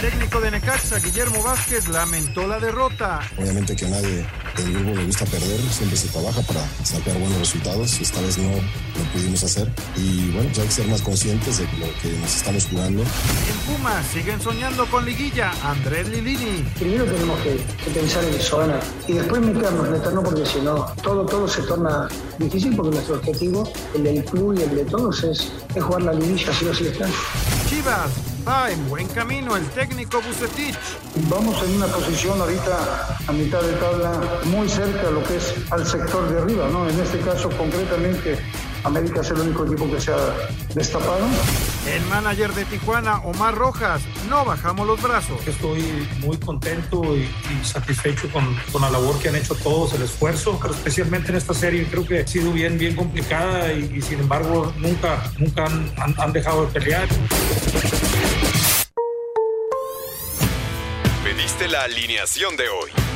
Técnico de Necaxa, Guillermo Vázquez, lamentó la derrota. Obviamente que a nadie del grupo le gusta perder, siempre se trabaja para sacar buenos resultados. Esta vez no lo pudimos hacer. Y bueno, ya hay que ser más conscientes de lo que nos estamos jugando. En Pumas siguen soñando con liguilla. Andrés Lilini. Primero tenemos que, pensar en zona y después meternos, meternos porque si no, todo, todo se torna difícil porque nuestro objetivo, el del club y el de todos, es, es jugar la liguilla, así o así están. Chivas va en buen camino el técnico Bucetich. Vamos en una posición ahorita a mitad de tabla muy cerca a lo que es al sector de arriba, ¿no? En este caso concretamente América es el único equipo que se ha destapado. El manager de Tijuana, Omar Rojas, no bajamos los brazos. Estoy muy contento y, satisfecho con, con, la labor que han hecho todos, el esfuerzo, pero especialmente en esta serie creo que ha sido bien, bien complicada y, sin embargo nunca, nunca han, han dejado de pelear. Pediste la alineación de hoy.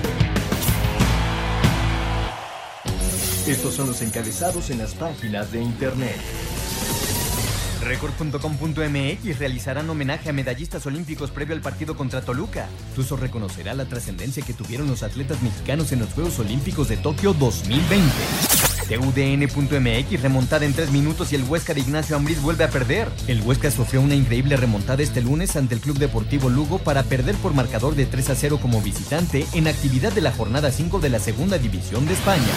Estos son los encabezados en las páginas de internet. Record.com.mx realizarán homenaje a medallistas olímpicos previo al partido contra Toluca. Tuso reconocerá la trascendencia que tuvieron los atletas mexicanos en los Juegos Olímpicos de Tokio 2020. TUDN.mx remontada en tres minutos y el Huesca de Ignacio Ambriz vuelve a perder. El Huesca sufrió una increíble remontada este lunes ante el Club Deportivo Lugo para perder por marcador de 3 a 0 como visitante en actividad de la jornada 5 de la Segunda División de España.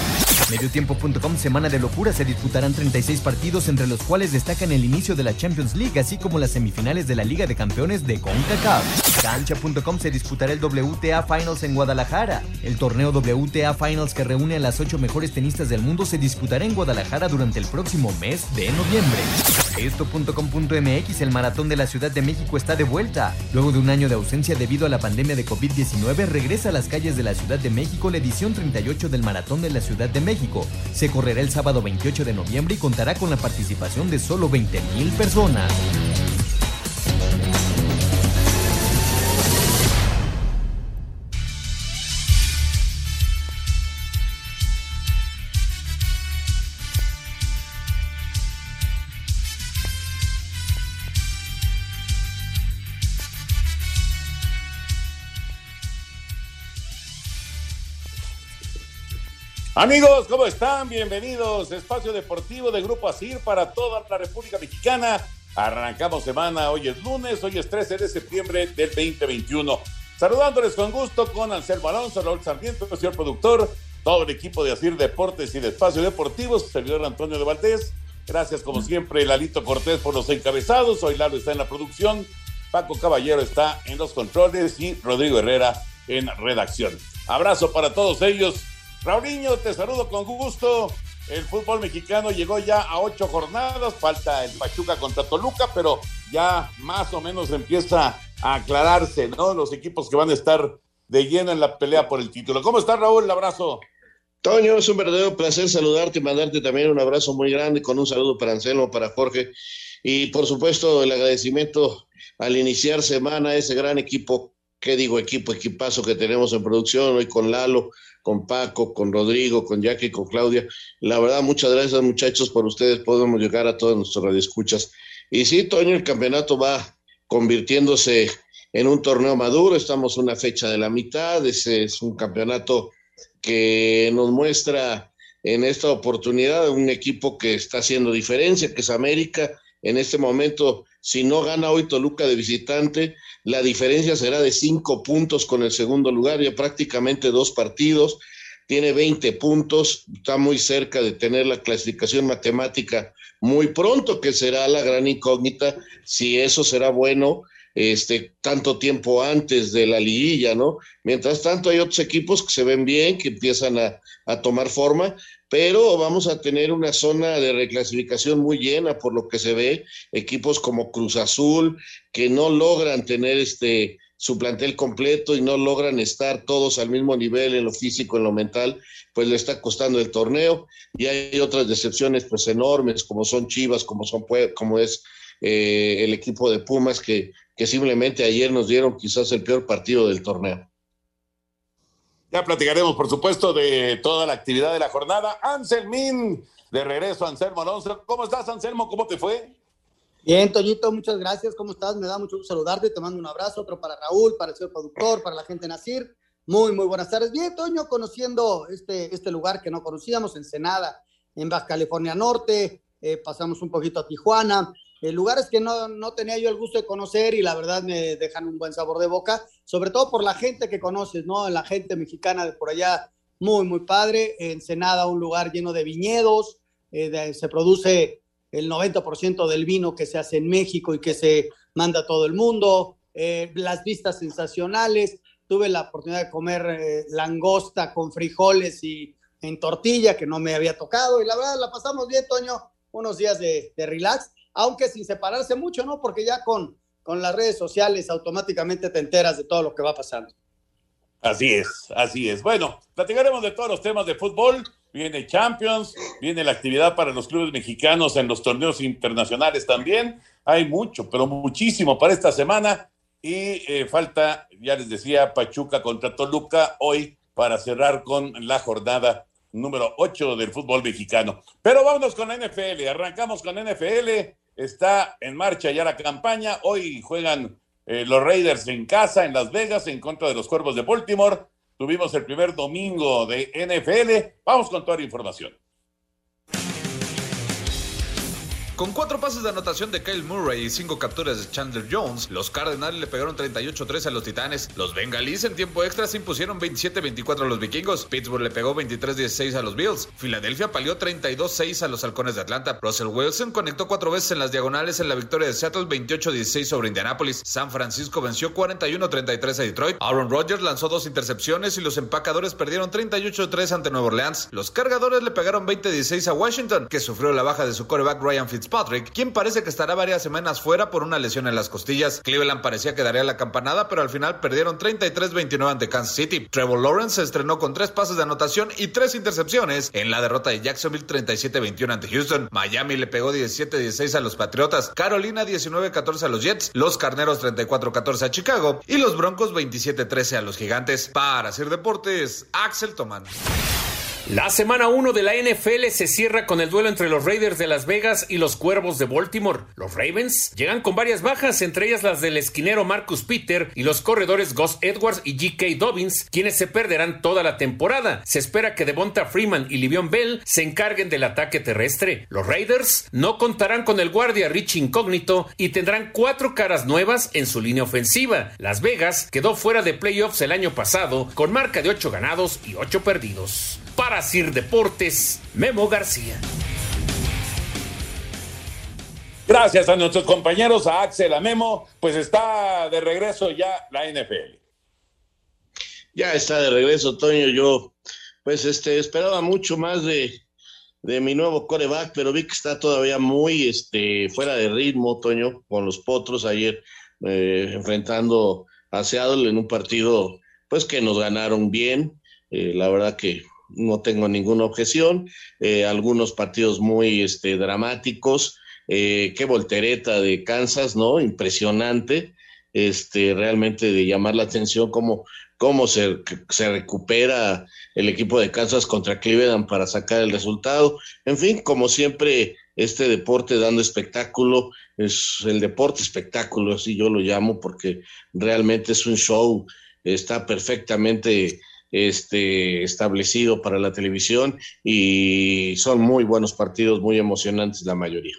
Mediotiempo.com Semana de Locura se disputarán 36 partidos entre los cuales destacan el inicio de la Champions League así como las semifinales de la Liga de Campeones de CONCACAF. Cancha.com se disputará el WTA Finals en Guadalajara. El torneo WTA Finals que reúne a las 8 mejores tenistas del mundo se disputará en Guadalajara durante el próximo mes de noviembre. Esto.com.mx El Maratón de la Ciudad de México está de vuelta. Luego de un año de ausencia debido a la pandemia de COVID-19, regresa a las calles de la Ciudad de México la edición 38 del Maratón de la Ciudad de México. Se correrá el sábado 28 de noviembre y contará con la participación de solo 20.000 personas. Amigos, ¿cómo están? Bienvenidos. Espacio Deportivo de Grupo ASIR para toda la República Mexicana. Arrancamos semana, hoy es lunes, hoy es 13 de septiembre del 2021. Saludándoles con gusto con Anselmo Alonso, Raúl Sarmiento, señor productor, todo el equipo de ASIR Deportes y de Espacio Deportivo, servidor Antonio de Valdés. Gracias, como siempre, Lalito Cortés por los encabezados. Hoy Lalo está en la producción, Paco Caballero está en los controles y Rodrigo Herrera en redacción. Abrazo para todos ellos Raulinho, te saludo con gusto. El fútbol mexicano llegó ya a ocho jornadas, falta el Pachuca contra Toluca, pero ya más o menos empieza a aclararse, ¿no? Los equipos que van a estar de lleno en la pelea por el título. ¿Cómo estás, Raúl? Un abrazo. Toño, es un verdadero placer saludarte y mandarte también un abrazo muy grande con un saludo para Anselmo, para Jorge y por supuesto el agradecimiento al iniciar semana a ese gran equipo, ¿qué digo equipo, equipazo que tenemos en producción hoy con Lalo, con Paco, con Rodrigo, con Jackie, con Claudia. La verdad, muchas gracias muchachos por ustedes, podemos llegar a todos nuestros radioescuchas. Y sí, Toño, el campeonato va convirtiéndose en un torneo maduro, estamos una fecha de la mitad, ese es un campeonato que nos muestra en esta oportunidad un equipo que está haciendo diferencia, que es América. En este momento, si no gana hoy Toluca de visitante, la diferencia será de cinco puntos con el segundo lugar, ya prácticamente dos partidos, tiene 20 puntos, está muy cerca de tener la clasificación matemática muy pronto, que será la gran incógnita, si eso será bueno este, tanto tiempo antes de la liguilla, ¿no? Mientras tanto hay otros equipos que se ven bien, que empiezan a, a tomar forma, pero vamos a tener una zona de reclasificación muy llena por lo que se ve, equipos como Cruz Azul, que no logran tener este su plantel completo y no logran estar todos al mismo nivel en lo físico, en lo mental, pues le está costando el torneo. Y hay otras decepciones pues enormes, como son Chivas, como, son, como es eh, el equipo de Pumas, que, que simplemente ayer nos dieron quizás el peor partido del torneo. Ya platicaremos, por supuesto, de toda la actividad de la jornada. Anselmín, de regreso, Anselmo Alonso. ¿Cómo estás, Anselmo? ¿Cómo te fue? Bien, Toñito, muchas gracias. ¿Cómo estás? Me da mucho gusto saludarte. Te mando un abrazo, otro para Raúl, para el señor productor, para la gente de Nacir. Muy, muy buenas tardes. Bien, Toño, conociendo este, este lugar que no conocíamos, Ensenada, en Baja California Norte. Eh, pasamos un poquito a Tijuana. Eh, lugares que no, no tenía yo el gusto de conocer y la verdad me dejan un buen sabor de boca, sobre todo por la gente que conoces, ¿no? La gente mexicana de por allá, muy, muy padre. Ensenada, un lugar lleno de viñedos, eh, se produce el 90% del vino que se hace en México y que se manda a todo el mundo, eh, las vistas sensacionales. Tuve la oportunidad de comer eh, langosta con frijoles y en tortilla, que no me había tocado, y la verdad la pasamos bien, Toño, unos días de, relax, aunque sin separarse mucho, ¿no? Porque ya con, con las redes sociales automáticamente te enteras de todo lo que va pasando. Así es, así es. Bueno, platicaremos de todos los temas de fútbol viene Champions, viene la actividad para los clubes mexicanos en los torneos internacionales también. Hay mucho, pero muchísimo para esta semana. Y eh, falta, ya les decía, Pachuca contra Toluca hoy para cerrar con la jornada número 8 del fútbol mexicano. Pero vámonos con la NFL. Arrancamos con NFL. Está en marcha ya la campaña. Hoy juegan eh, los Raiders en casa en Las Vegas en contra de los Cuervos de Baltimore. Tuvimos el primer domingo de NFL. Vamos con toda la información. Con cuatro pases de anotación de Kyle Murray y cinco capturas de Chandler Jones, los Cardenales le pegaron 38-3 a los Titanes. Los Bengalíes en tiempo extra se impusieron 27-24 a los Vikingos. Pittsburgh le pegó 23-16 a los Bills. Filadelfia palió 32-6 a los Halcones de Atlanta. Russell Wilson conectó cuatro veces en las diagonales en la victoria de Seattle 28-16 sobre Indianapolis. San Francisco venció 41-33 a Detroit. Aaron Rodgers lanzó dos intercepciones y los empacadores perdieron 38-3 ante Nueva Orleans. Los cargadores le pegaron 20-16 a Washington, que sufrió la baja de su quarterback Ryan Fitzgerald Patrick, quien parece que estará varias semanas fuera por una lesión en las costillas. Cleveland parecía que daría la campanada, pero al final perdieron 33-29 ante Kansas City. Trevor Lawrence se estrenó con tres pases de anotación y tres intercepciones en la derrota de Jacksonville 37-21 ante Houston. Miami le pegó 17-16 a los Patriotas, Carolina 19-14 a los Jets, los Carneros 34-14 a Chicago y los Broncos 27-13 a los Gigantes. Para hacer deportes, Axel Toman. La semana 1 de la NFL se cierra con el duelo entre los Raiders de Las Vegas y los Cuervos de Baltimore. Los Ravens llegan con varias bajas, entre ellas las del esquinero Marcus Peter y los corredores Gus Edwards y G.K. Dobbins, quienes se perderán toda la temporada. Se espera que Devonta Freeman y Livion Bell se encarguen del ataque terrestre. Los Raiders no contarán con el guardia Rich Incógnito y tendrán cuatro caras nuevas en su línea ofensiva. Las Vegas quedó fuera de playoffs el año pasado con marca de 8 ganados y 8 perdidos. Sir Deportes, Memo García. Gracias a nuestros compañeros, a Axel, a Memo, pues está de regreso ya la NFL. Ya está de regreso, Toño. Yo, pues, este, esperaba mucho más de, de mi nuevo coreback, pero vi que está todavía muy este, fuera de ritmo, Toño, con los potros ayer eh, enfrentando a Seattle en un partido, pues, que nos ganaron bien. Eh, la verdad que no tengo ninguna objeción. Eh, algunos partidos muy este, dramáticos. Eh, qué voltereta de Kansas, ¿no? Impresionante. Este, realmente de llamar la atención cómo, cómo se, se recupera el equipo de Kansas contra Cleveland para sacar el resultado. En fin, como siempre, este deporte dando espectáculo, es el deporte espectáculo, así yo lo llamo, porque realmente es un show, está perfectamente este, establecido para la televisión y son muy buenos partidos, muy emocionantes la mayoría.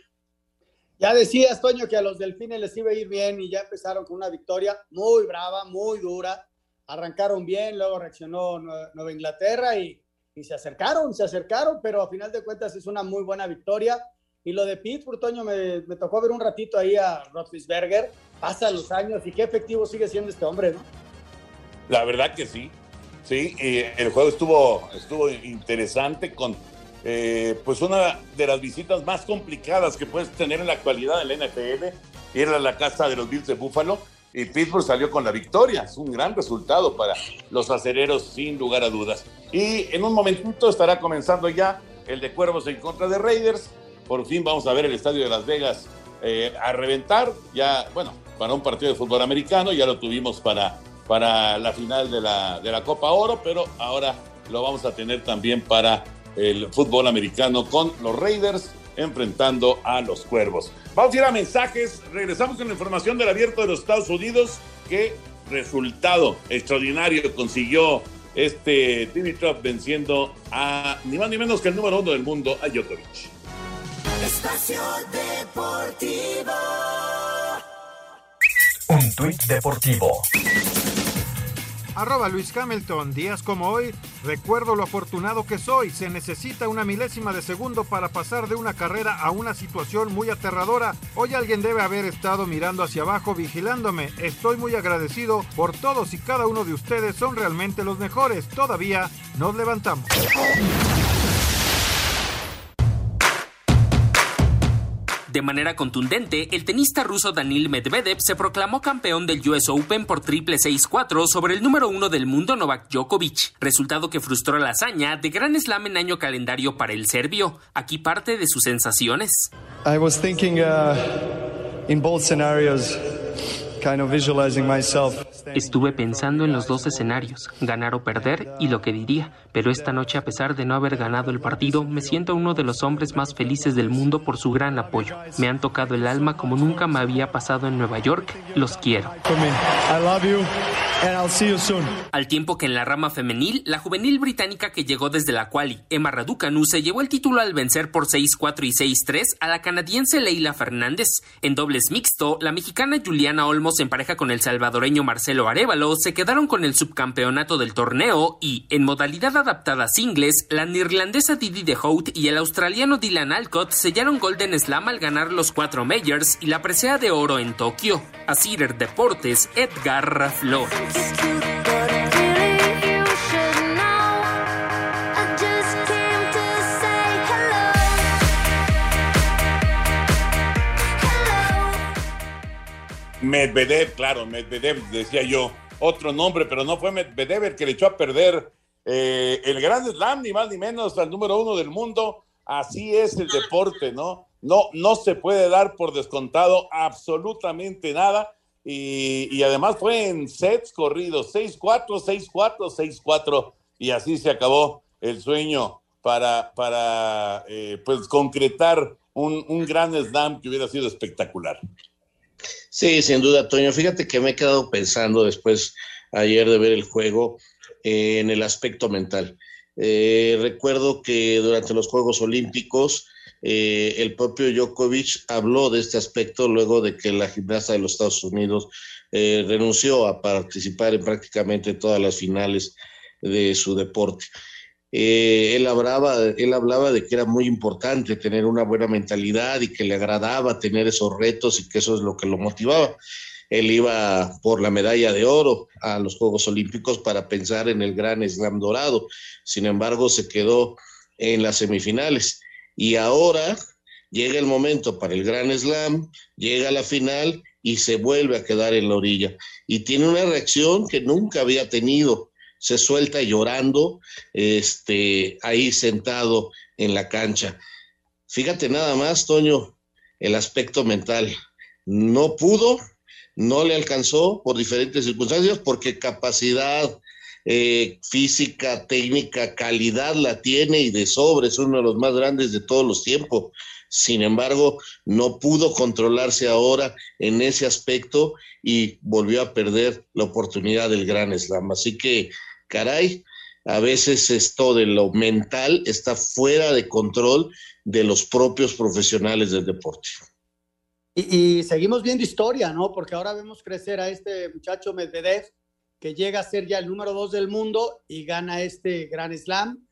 Ya decías, Toño, que a los delfines les iba a ir bien y ya empezaron con una victoria muy brava, muy dura. Arrancaron bien, luego reaccionó Nueva Inglaterra y, y se acercaron, se acercaron, pero a final de cuentas es una muy buena victoria. Y lo de Pittsburgh, Toño, me, me tocó ver un ratito ahí a Roethlisberger. Pasa los años y qué efectivo sigue siendo este hombre, ¿no? La verdad que sí. Sí, y el juego estuvo, estuvo interesante con eh, pues una de las visitas más complicadas que puedes tener en la actualidad en la NFL. Ir a la casa de los Bills de Buffalo y Pittsburgh salió con la victoria. Es un gran resultado para los acereros, sin lugar a dudas. Y en un momentito estará comenzando ya el de Cuervos en contra de Raiders. Por fin vamos a ver el estadio de Las Vegas eh, a reventar. Ya, bueno, para un partido de fútbol americano, ya lo tuvimos para, para la final de la, de la Copa Oro, pero ahora lo vamos a tener también para el fútbol americano con los Raiders enfrentando a los Cuervos. Vamos a ir a mensajes. Regresamos con la información del abierto de los Estados Unidos. ¿Qué resultado extraordinario consiguió este Dimitrov venciendo a ni más ni menos que el número uno del mundo, a Djokovic? Espacio Deportivo. Un tuit deportivo. Arroba Luis Hamilton, días como hoy, recuerdo lo afortunado que soy. Se necesita una milésima de segundo para pasar de una carrera a una situación muy aterradora. Hoy alguien debe haber estado mirando hacia abajo vigilándome. Estoy muy agradecido por todos y cada uno de ustedes. Son realmente los mejores. Todavía nos levantamos. De manera contundente, el tenista ruso Danil Medvedev se proclamó campeón del US Open por triple 6-4 sobre el número uno del mundo Novak Djokovic, resultado que frustró la hazaña de Gran Slam en año calendario para el serbio. Aquí parte de sus sensaciones. I was thinking uh, in both scenarios Estuve pensando en los dos escenarios, ganar o perder y lo que diría, pero esta noche a pesar de no haber ganado el partido, me siento uno de los hombres más felices del mundo por su gran apoyo. Me han tocado el alma como nunca me había pasado en Nueva York. Los quiero. Al tiempo que en la rama femenil, la juvenil británica que llegó desde la quali, Emma Raducanu, se llevó el título al vencer por 6-4 y 6-3 a la canadiense Leila Fernández. En dobles mixto, la mexicana Juliana Olmos en pareja con el salvadoreño Marcelo Arevalo se quedaron con el subcampeonato del torneo y, en modalidad adaptada singles, la neerlandesa Didi de Hout y el australiano Dylan Alcott sellaron Golden Slam al ganar los cuatro majors y la presea de oro en Tokio. A Cider Deportes, Edgar Flores. Medvedev, claro, Medvedev, decía yo, otro nombre, pero no fue Medvedev el que le echó a perder eh, el Gran Slam, ni más ni menos, al número uno del mundo. Así es el deporte, ¿no? No, no se puede dar por descontado absolutamente nada. Y, además fue en sets corridos, 6-4, 6-4, 6-4, y así se acabó el sueño para, para eh, pues concretar un, un gran slam que hubiera sido espectacular. Sí, sin duda, Toño. Fíjate que me he quedado pensando después ayer de ver el juego eh, en el aspecto mental. Eh, recuerdo que durante los Juegos Olímpicos eh, el propio Djokovic habló de este aspecto luego de que la gimnasta de los Estados Unidos renunció a participar en prácticamente todas las finales de su deporte. Eh, él, hablaba, él hablaba de que era muy importante tener una buena mentalidad y que le agradaba tener esos retos y que eso es lo que lo motivaba. Él iba por la medalla de oro a los Juegos Olímpicos para pensar en el gran slam dorado. Sin embargo, se quedó en las semifinales. Y ahora llega el momento para el gran slam, llega a la final y se vuelve a quedar en la orilla. Y tiene una reacción que nunca había tenido se suelta llorando, este, ahí sentado en la cancha. Fíjate nada más, Toño, el aspecto mental. No pudo, no le alcanzó por diferentes circunstancias, porque capacidad eh, física, técnica, calidad la tiene y de sobre es uno de los más grandes de todos los tiempos. Sin embargo, no pudo controlarse ahora en ese aspecto y volvió a perder la oportunidad del Gran Slam. Así que caray, a veces esto de lo mental está fuera de control de los propios profesionales del deporte. Y, seguimos viendo historia, ¿no? Porque ahora vemos crecer a este muchacho Medvedev, que llega a ser ya el número dos del mundo y gana este Gran Slam.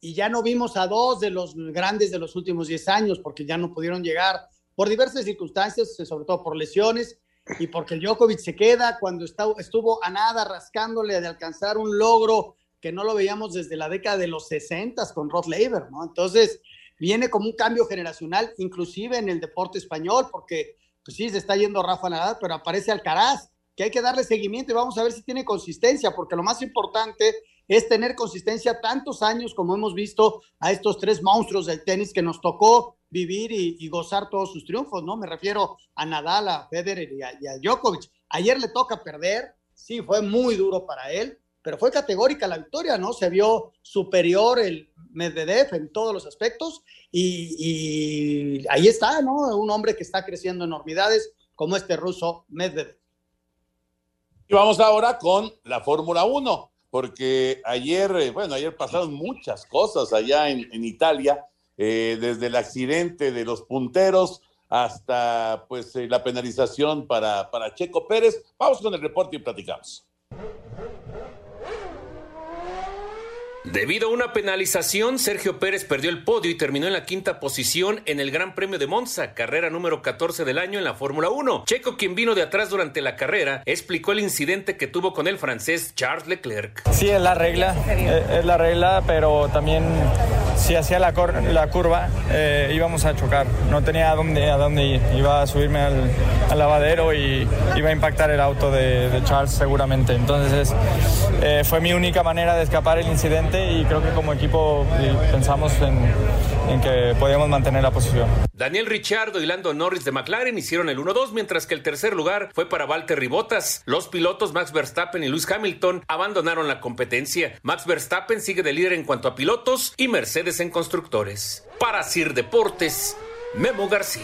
y ya no vimos a dos de los grandes de los últimos 10 años porque ya no pudieron llegar por diversas circunstancias, sobre todo por lesiones y porque Djokovic se queda cuando estuvo a nada rascándole de alcanzar un logro que no lo veíamos desde la década de los 60 con Rod Laver, ¿no? Entonces, viene como un cambio generacional, inclusive en el deporte español, porque pues sí, se está yendo Rafa Nadal, pero aparece Alcaraz, que hay que darle seguimiento y vamos a ver si tiene consistencia, porque lo más importante es tener consistencia tantos años como hemos visto a estos tres monstruos del tenis que nos tocó vivir y, gozar todos sus triunfos, ¿no? Me refiero a Nadal, a Federer y a, y Djokovic. Ayer le toca perder, sí, fue muy duro para él, pero fue categórica la victoria, ¿no? Se vio superior el Medvedev en todos los aspectos y, ahí está, ¿no? Un hombre que está creciendo enormidades como este ruso Medvedev. Y vamos ahora con la Fórmula 1, porque ayer, eh, bueno, ayer pasaron muchas cosas allá en, Italia, eh, desde el accidente de los punteros hasta pues eh, la penalización para, para Checo Pérez. Vamos con el reporte y platicamos. Debido a una penalización, Sergio Pérez perdió el podio y terminó en la quinta posición en el Gran Premio de Monza, carrera número 14 del año en la Fórmula 1. Checo, quien vino de atrás durante la carrera, explicó el incidente que tuvo con el francés Charles Leclerc. Sí, es la regla, es la regla, pero también si hacía la, la curva eh, íbamos a chocar. No tenía a dónde, a dónde ir. Iba a subirme al, lavadero y iba a impactar el auto de, Charles seguramente. Entonces eh, fue mi única manera de escapar el incidente y creo que como equipo pensamos en, que podíamos mantener la posición. Daniel Ricciardo y Lando Norris de McLaren hicieron el 1-2, mientras que el tercer lugar fue para Valtteri Bottas. Los pilotos Max Verstappen y Lewis Hamilton abandonaron la competencia. Max Verstappen sigue de líder en cuanto a pilotos y Mercedes en constructores. Para Sir Deportes, Memo García.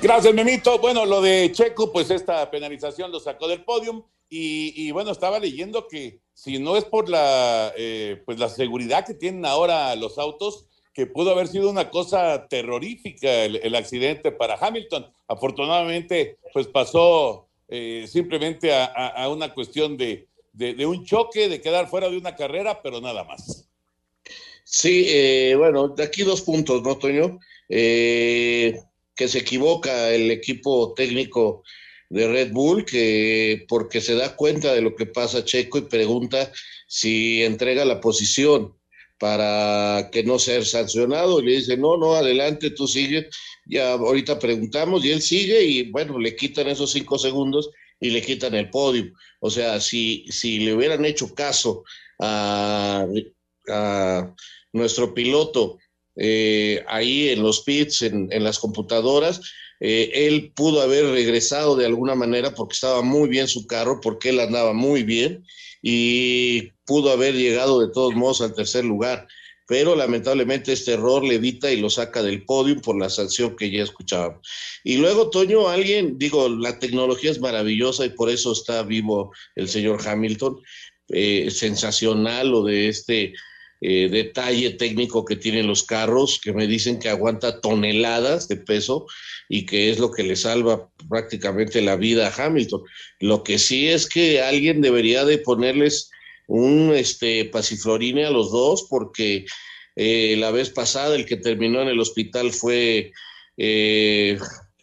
Gracias, Memito. Bueno, lo de Checo, pues esta penalización lo sacó del podium. Y, bueno, estaba leyendo que si no es por la, eh, pues la seguridad que tienen ahora los autos, que pudo haber sido una cosa terrorífica el, accidente para Hamilton. Afortunadamente, pues pasó eh, simplemente a, una cuestión de, un choque, de quedar fuera de una carrera, pero nada más. Sí, eh, bueno, de aquí dos puntos, ¿no, Toño? que se equivoca el equipo técnico de Red Bull, que porque se da cuenta de lo que pasa Checo y pregunta si entrega la posición para que no sea sancionado y le dice, no, no, adelante, tú sigue, ya ahorita preguntamos y él sigue y bueno, le quitan esos cinco segundos y le quitan el podio. O sea, si, si le hubieran hecho caso a, a nuestro piloto eh, ahí en los pits, en, las computadoras. Eh, él pudo haber regresado de alguna manera porque estaba muy bien su carro, porque él andaba muy bien y pudo haber llegado de todos modos al tercer lugar. Pero lamentablemente este error le evita y lo saca del podio por la sanción que ya escuchábamos. Y luego, Toño, alguien, digo, la tecnología es maravillosa y por eso está vivo el señor Hamilton. Eh, sensacional lo de este eh, detalle técnico que tienen los carros, que me dicen que aguanta toneladas de peso y que es lo que le salva prácticamente la vida a Hamilton. Lo que sí es que alguien debería de ponerles un este, pasiflorine a los dos, porque eh, la vez pasada el que terminó en el hospital fue eh,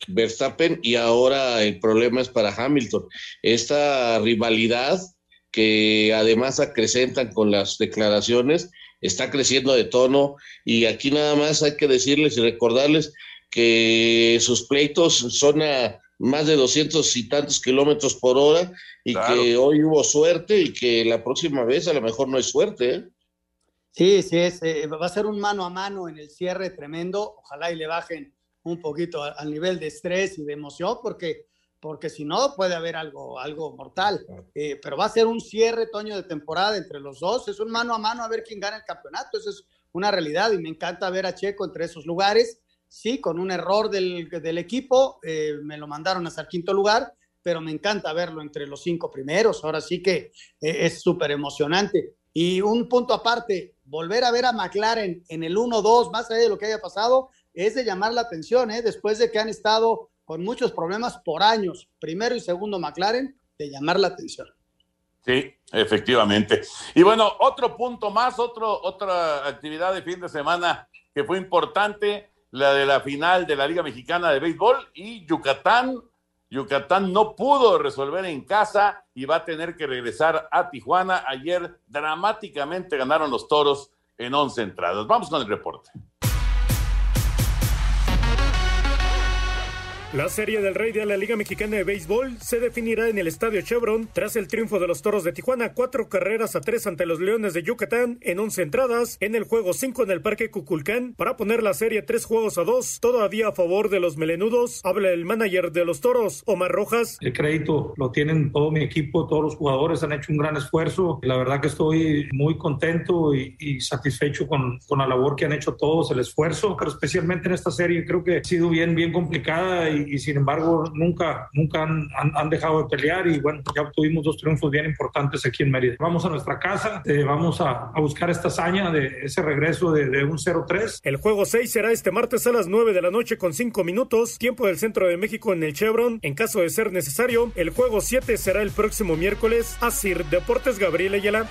Verstappen y ahora el problema es para Hamilton. Esta rivalidad que además acrecentan con las declaraciones, está creciendo de tono y aquí nada más hay que decirles y recordarles que sus pleitos son a más de doscientos y tantos kilómetros por hora y que hoy hubo suerte y que la próxima vez a lo mejor no hay suerte. ¿eh? Sí, sí, es, eh, va a ser un mano a mano en el cierre tremendo. Ojalá y le bajen un poquito al nivel de estrés y de emoción porque porque si no puede haber algo, algo mortal. Eh, pero va a ser un cierre, Toño, de temporada entre los dos. Es un mano a mano a ver quién gana el campeonato. Eso es una realidad y me encanta ver a Checo entre esos lugares. Sí, con un error del, del equipo, eh, me lo mandaron hasta el quinto lugar, pero me encanta verlo entre los cinco primeros. Ahora sí que eh, es súper emocionante. Y un punto aparte, volver a ver a McLaren en el 1-2, más allá de lo que haya pasado, es de llamar la atención, después de que han estado con muchos problemas por años, primero y segundo McLaren, de llamar la atención. Sí, efectivamente. Y bueno, otro punto más, otro, otra actividad de fin de semana que fue importante, la de la final de la Liga Mexicana de Béisbol y Yucatán. Yucatán no pudo resolver en casa y va a tener que regresar a Tijuana. Ayer dramáticamente ganaron los toros en 11 entradas. Vamos con el reporte. La serie del Rey de la Liga Mexicana de Béisbol se definirá en el Estadio Chevron tras el triunfo de los Toros de Tijuana, cuatro carreras a tres ante los Leones de Yucatán en once entradas en el juego 5 en el Parque Cuculcán para poner la serie tres juegos a dos, todavía a favor de los melenudos. Habla el manager de los Toros, Omar Rojas. El crédito lo tienen todo mi equipo, todos los jugadores han hecho un gran esfuerzo. La verdad que estoy muy contento y, y satisfecho con, con, la labor que han hecho todos, el esfuerzo, pero especialmente en esta serie creo que ha sido bien, bien complicada y y, sin embargo nunca, nunca han, han, dejado de pelear y bueno, ya obtuvimos dos triunfos bien importantes aquí en Mérida. Vamos a nuestra casa, eh, vamos a, a, buscar esta hazaña de ese regreso de, de un 0-3. El juego 6 será este martes a las 9 de la noche con 5 minutos, tiempo del centro de México en el Chevron. En caso de ser necesario, el juego 7 será el próximo miércoles. Asir Deportes Gabriel Ayala.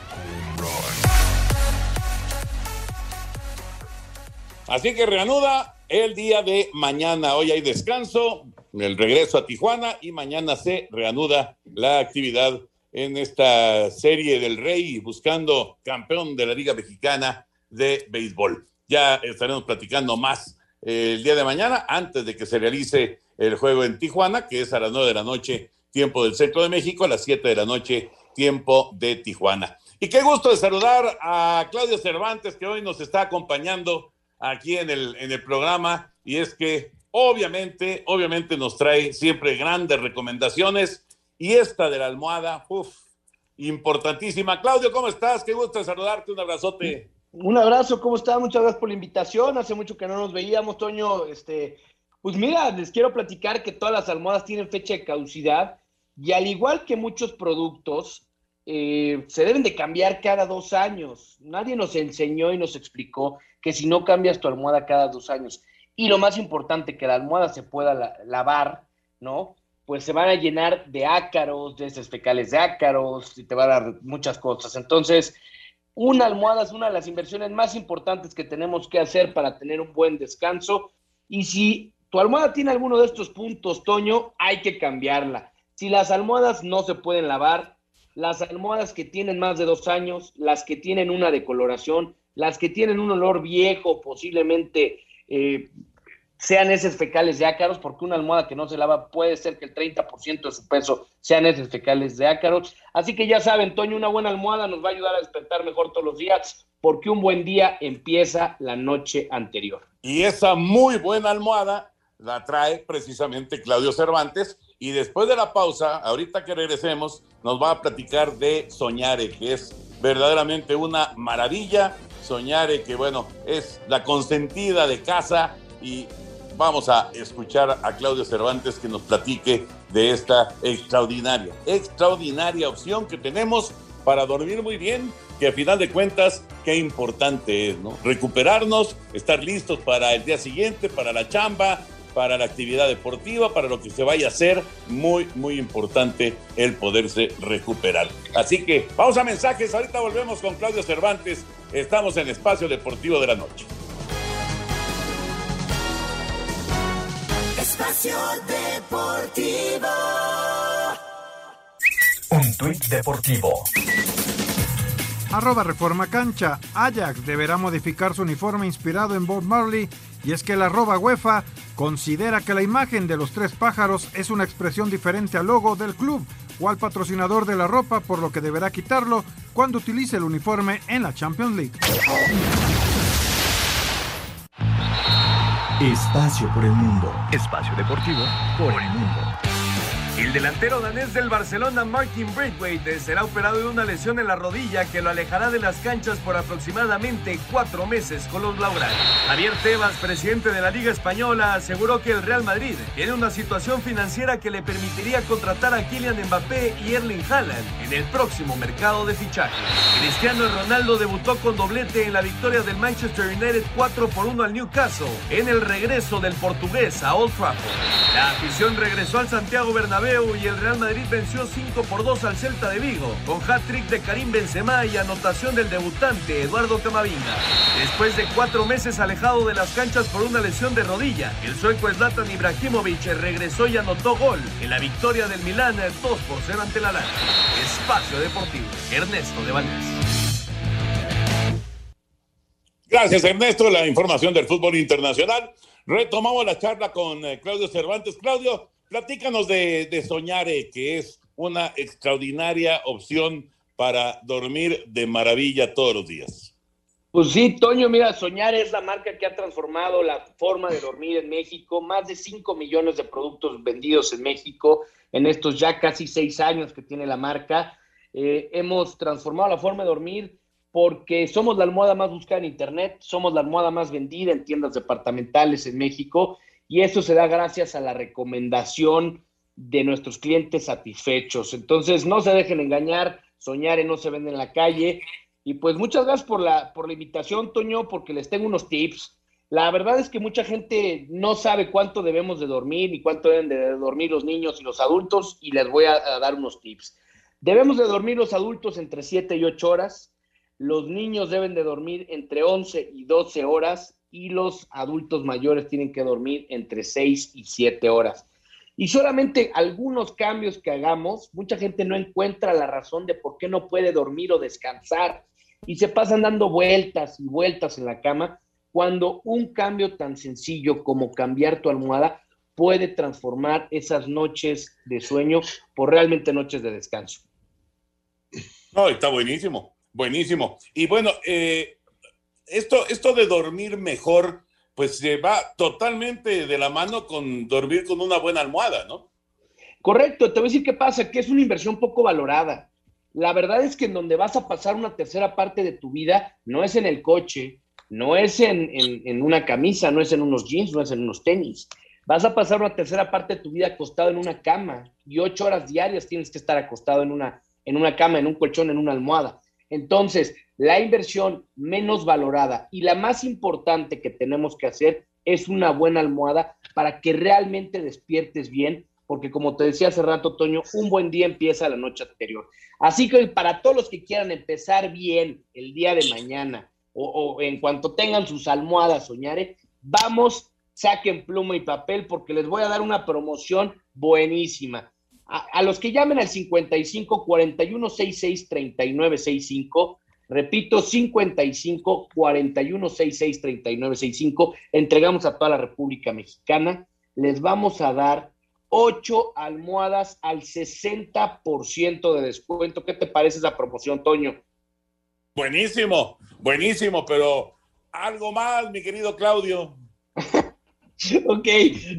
Así que reanuda el día de mañana. Hoy hay descanso, el regreso a Tijuana y mañana se reanuda la actividad en esta serie del Rey buscando campeón de la Liga Mexicana de Béisbol. Ya estaremos platicando más eh, el día de mañana antes de que se realice el juego en Tijuana, que es a las nueve de la noche, tiempo del centro de México, a las siete de la noche, tiempo de Tijuana. Y qué gusto de saludar a Claudio Cervantes, que hoy nos está acompañando aquí en el, en el programa y es que obviamente, obviamente nos trae siempre grandes recomendaciones y esta de la almohada, uff, importantísima. Claudio, ¿cómo estás? Qué gusto saludarte, un abrazote. Un abrazo, ¿cómo estás? Muchas gracias por la invitación. Hace mucho que no nos veíamos, Toño. Este, pues mira, les quiero platicar que todas las almohadas tienen fecha de caducidad y al igual que muchos productos, eh, se deben de cambiar cada dos años. Nadie nos enseñó y nos explicó que si no cambias tu almohada cada dos años, y lo más importante, que la almohada se pueda lavar, ¿no? Pues se van a llenar de ácaros, de heces fecales de ácaros, y te va a dar muchas cosas. Entonces, una almohada es una de las inversiones más importantes que tenemos que hacer para tener un buen descanso. Y si tu almohada tiene alguno de estos puntos, Toño, hay que cambiarla. Si las almohadas no se pueden lavar, las almohadas que tienen más de dos años, las que tienen una decoloración, las que tienen un olor viejo, posiblemente eh, sean heces fecales de ácaros, porque una almohada que no se lava puede ser que el 30% de su peso sean heces fecales de ácaros. Así que ya saben, Toño, una buena almohada nos va a ayudar a despertar mejor todos los días, porque un buen día empieza la noche anterior. Y esa muy buena almohada la trae precisamente Claudio Cervantes. Y después de la pausa, ahorita que regresemos, nos va a platicar de Soñare, que es verdaderamente una maravilla. Soñare, que bueno, es la consentida de casa y vamos a escuchar a Claudio Cervantes que nos platique de esta extraordinaria, extraordinaria opción que tenemos para dormir muy bien, que a final de cuentas, qué importante es, ¿no? Recuperarnos, estar listos para el día siguiente, para la chamba, para la actividad deportiva, para lo que se vaya a hacer, muy, muy importante el poderse recuperar. Así que vamos a mensajes, ahorita volvemos con Claudio Cervantes, estamos en Espacio Deportivo de la Noche. Espacio Deportivo. Un tuit deportivo. Arroba Reforma Cancha. Ajax deberá modificar su uniforme inspirado en Bob Marley y es que la arroba UEFA considera que la imagen de los tres pájaros es una expresión diferente al logo del club o al patrocinador de la ropa, por lo que deberá quitarlo cuando utilice el uniforme en la Champions League. Espacio por el mundo. Espacio deportivo por el mundo. El delantero danés del Barcelona, Martin Braithwaite, será operado de una lesión en la rodilla que lo alejará de las canchas por aproximadamente cuatro meses con los Blaugranas. Javier Tebas, presidente de la Liga Española, aseguró que el Real Madrid tiene una situación financiera que le permitiría contratar a Kylian Mbappé y Erling Haaland en el próximo mercado de fichajes. Cristiano Ronaldo debutó con doblete en la victoria del Manchester United 4 por 1 al Newcastle en el regreso del portugués a Old Trafford. La afición regresó al Santiago Bernabéu Y el Real Madrid venció 5 por 2 al Celta de Vigo, con hat-trick de Karim Benzema y anotación del debutante Eduardo Camavinga. Después de cuatro meses alejado de las canchas por una lesión de rodilla, el sueco Zlatan Ibrahimovic regresó y anotó gol en la victoria del Milán 2 por 0 ante la Lana. Espacio Deportivo, Ernesto de Valdés. Gracias, Ernesto. La información del fútbol internacional. Retomamos la charla con eh, Claudio Cervantes. Claudio, platícanos de, Soñare, que es una extraordinaria opción para dormir de maravilla todos los días. Pues sí, Toño, mira, Soñar es la marca que ha transformado la forma de dormir en México. Más de 5 millones de productos vendidos en México en estos ya casi seis años que tiene la marca. Eh, hemos transformado la forma de dormir porque somos la almohada más buscada en Internet, somos la almohada más vendida en tiendas departamentales en México y eso se da gracias a la recomendación de nuestros clientes satisfechos. Entonces, no se dejen engañar, soñar y no se vende en la calle. Y pues muchas gracias por la, por la invitación, Toño, porque les tengo unos tips. La verdad es que mucha gente no sabe cuánto debemos de dormir ni cuánto deben de dormir los niños y los adultos y les voy a, a dar unos tips. Debemos de dormir los adultos entre 7 y 8 horas, los niños deben de dormir entre 11 y 12 horas y los adultos mayores tienen que dormir entre 6 y 7 horas. Y solamente algunos cambios que hagamos, mucha gente no encuentra la razón de por qué no puede dormir o descansar y se pasan dando vueltas y vueltas en la cama cuando un cambio tan sencillo como cambiar tu almohada puede transformar esas noches de sueño por realmente noches de descanso. No, está buenísimo, buenísimo. Y bueno, eh, esto, esto de dormir mejor, pues se va totalmente de la mano con dormir con una buena almohada, ¿no? Correcto, te voy a decir qué pasa, que es una inversión poco valorada. La verdad es que en donde vas a pasar una tercera parte de tu vida no es en el coche, no es en, en, en, una camisa, no es en unos jeans, no es en unos tenis. Vas a pasar una tercera parte de tu vida acostado en una cama y ocho horas diarias tienes que estar acostado en una, en una cama, en un colchón, en una almohada. Entonces, la inversión menos valorada y la más importante que tenemos que hacer es una buena almohada para que realmente despiertes bien, porque como te decía hace rato, Toño, un buen día empieza la noche anterior. Así que para todos los que quieran empezar bien el día de mañana o, o en cuanto tengan sus almohadas, soñare, vamos, saquen pluma y papel porque les voy a dar una promoción buenísima. A, los que llamen al 55 41 66 39 65, repito, 55 41 66 39 65, entregamos a toda la República Mexicana, les vamos a dar ocho almohadas al 60% de descuento. ¿Qué te parece esa promoción, Toño? Buenísimo, buenísimo, pero algo más, mi querido Claudio. ok,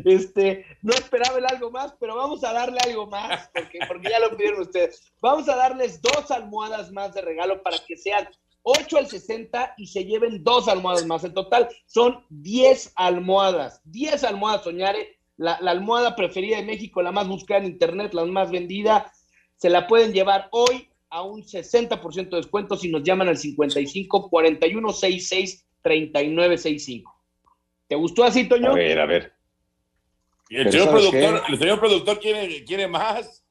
este, no esperaba el algo más, pero vamos a darle algo más, porque, porque ya lo pidieron ustedes. Vamos a darles dos almohadas más de regalo para que sean 8 al 60 y se lleven dos almohadas más. En total son 10 almohadas, 10 almohadas, Soñare, la, la almohada preferida de México, la más buscada en internet, la más vendida, se la pueden llevar hoy a un 60% de descuento si nos llaman al 55 41 66 39 65. ¿Te gustó así, Toño? A ver, a ver. ¿Y el señor productor, el señor productor quiere, quiere más?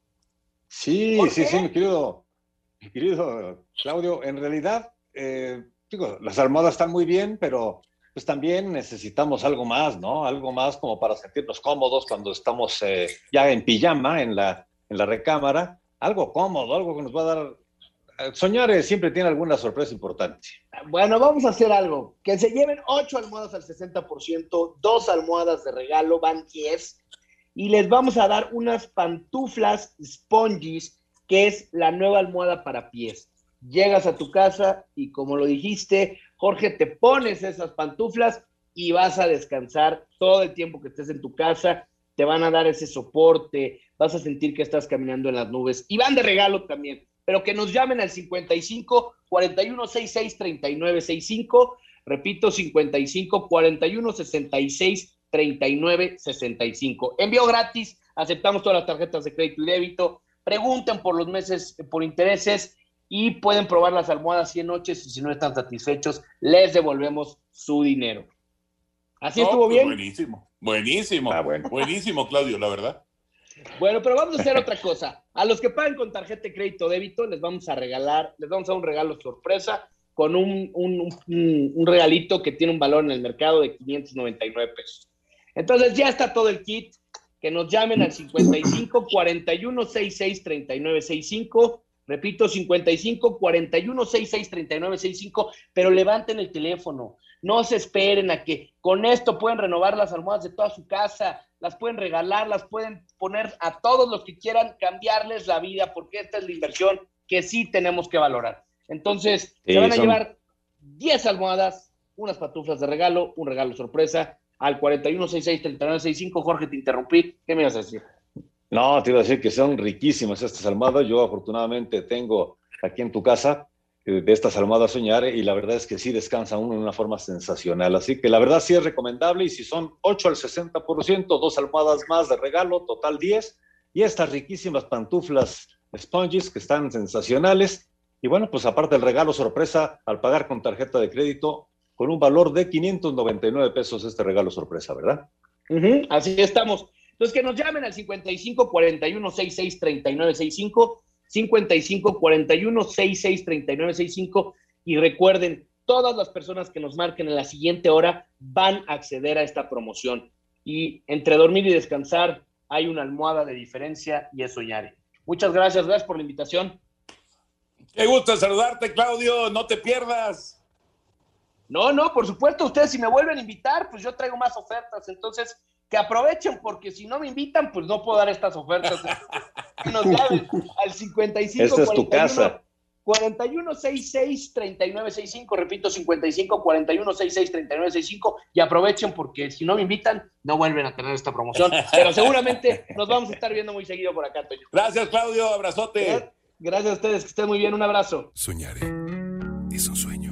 Sí, sí, sí, mi querido, mi querido Claudio. En realidad, eh, digo, las almohadas están muy bien, pero pues también necesitamos algo más, ¿no? Algo más como para sentirnos cómodos cuando estamos eh, ya en pijama en la, en la recámara. Algo cómodo, algo que nos va a dar Soñar siempre tiene alguna sorpresa importante. Bueno, vamos a hacer algo. Que se lleven ocho almohadas al 60%, dos almohadas de regalo, van 10. Y les vamos a dar unas pantuflas spongies, que es la nueva almohada para pies. Llegas a tu casa y como lo dijiste, Jorge, te pones esas pantuflas y vas a descansar todo el tiempo que estés en tu casa. Te van a dar ese soporte, vas a sentir que estás caminando en las nubes y van de regalo también pero que nos llamen al 55 41 66 39 65. Repito, 55 41 66 39 65. Envío gratis, aceptamos todas las tarjetas de crédito y débito. Pregunten por los meses, por intereses y pueden probar las almohadas 100 noches y si no están satisfechos, les devolvemos su dinero. ¿Así no, estuvo bien? Buenísimo, buenísimo. Ah, bueno. Buenísimo, Claudio, la verdad. Bueno, pero vamos a hacer otra cosa. A los que pagan con tarjeta de crédito débito, les vamos a regalar, les vamos a dar un regalo sorpresa con un, un, un, un regalito que tiene un valor en el mercado de 599 pesos. Entonces ya está todo el kit. Que nos llamen al 55 41 66 39 65. Repito, 55 41 66 39 65. Pero levanten el teléfono. No se esperen a que con esto pueden renovar las almohadas de toda su casa, las pueden regalar, las pueden poner a todos los que quieran cambiarles la vida, porque esta es la inversión que sí tenemos que valorar. Entonces, Sí, se van a son- llevar 10 almohadas, unas patuflas de regalo, un regalo sorpresa al 41663965. Jorge, te interrumpí. ¿Qué me ibas a decir? No, te iba a decir que son riquísimas estas almohadas. Yo afortunadamente tengo aquí en tu casa de estas almohadas soñar y la verdad es que sí descansa uno en una forma sensacional. Así que la verdad sí es recomendable y si son 8 al 60%, dos almohadas más de regalo, total 10. Y estas riquísimas pantuflas sponges que están sensacionales. Y bueno, pues aparte el regalo sorpresa al pagar con tarjeta de crédito con un valor de 599 pesos este regalo sorpresa, ¿verdad? Así estamos. Entonces, que nos llamen al 55 41 66 39 65, 55 41 66 39 65 y recuerden, todas las personas que nos marquen en la siguiente hora van a acceder a esta promoción. Y entre dormir y descansar hay una almohada de diferencia y es soñar. Muchas gracias, gracias por la invitación. Qué gusto saludarte, Claudio. No te pierdas. No, no, por supuesto, ustedes si me vuelven a invitar, pues yo traigo más ofertas. Entonces, que aprovechen, porque si no me invitan, pues no puedo dar estas ofertas. Que nos llamen al 55 Esta es tu 41 casa. 41 66 39 65, repito, 55 41 66 39 65 y aprovechen porque si no me invitan, no vuelven a tener esta promoción. Pero seguramente nos vamos a estar viendo muy seguido por acá, Toño. Gracias, Claudio. Abrazote. Gracias a ustedes, que estén muy bien. Un abrazo. Soñaré. Es un sueño.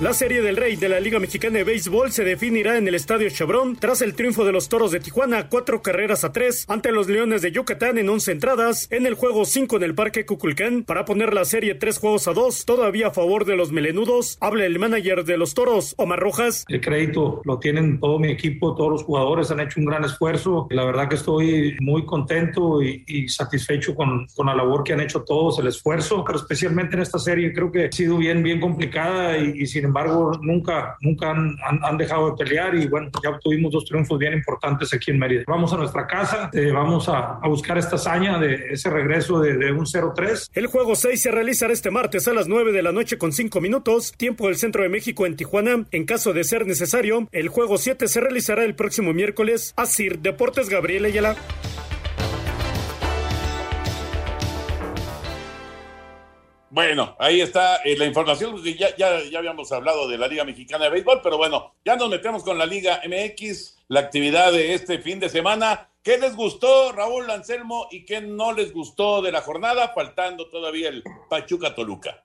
La Serie del Rey de la Liga Mexicana de Béisbol se definirá en el Estadio Chevron tras el triunfo de los Toros de Tijuana, cuatro carreras a tres, ante los Leones de Yucatán en once entradas, en el juego 5 en el Parque Cuculcán, para poner la serie tres juegos a dos, todavía a favor de los melenudos. Habla el manager de los Toros, Omar Rojas. El crédito lo tienen todo mi equipo, todos los jugadores han hecho un gran esfuerzo. La verdad que estoy muy contento y, y satisfecho con, con la labor que han hecho todos, el esfuerzo, pero especialmente en esta serie creo que ha sido bien, bien complicada y, y sin embargo nunca, nunca han, dejado de pelear y bueno, ya obtuvimos dos triunfos bien importantes aquí en Mérida. Vamos a nuestra casa, eh, vamos a, buscar esta hazaña de ese regreso de, de un 0-3. El juego 6 se realizará este martes a las 9 de la noche con 5 minutos, tiempo del centro de México en Tijuana. En caso de ser necesario, el juego 7 se realizará el próximo miércoles. Asir Deportes Gabriel Ayala. Bueno, ahí está eh, la información. porque Ya, ya, ya habíamos hablado de la Liga Mexicana de Béisbol, pero bueno, ya nos metemos con la Liga MX, la actividad de este fin de semana. ¿Qué les gustó, Raúl Anselmo, y qué no les gustó de la jornada? Faltando todavía el Pachuca Toluca.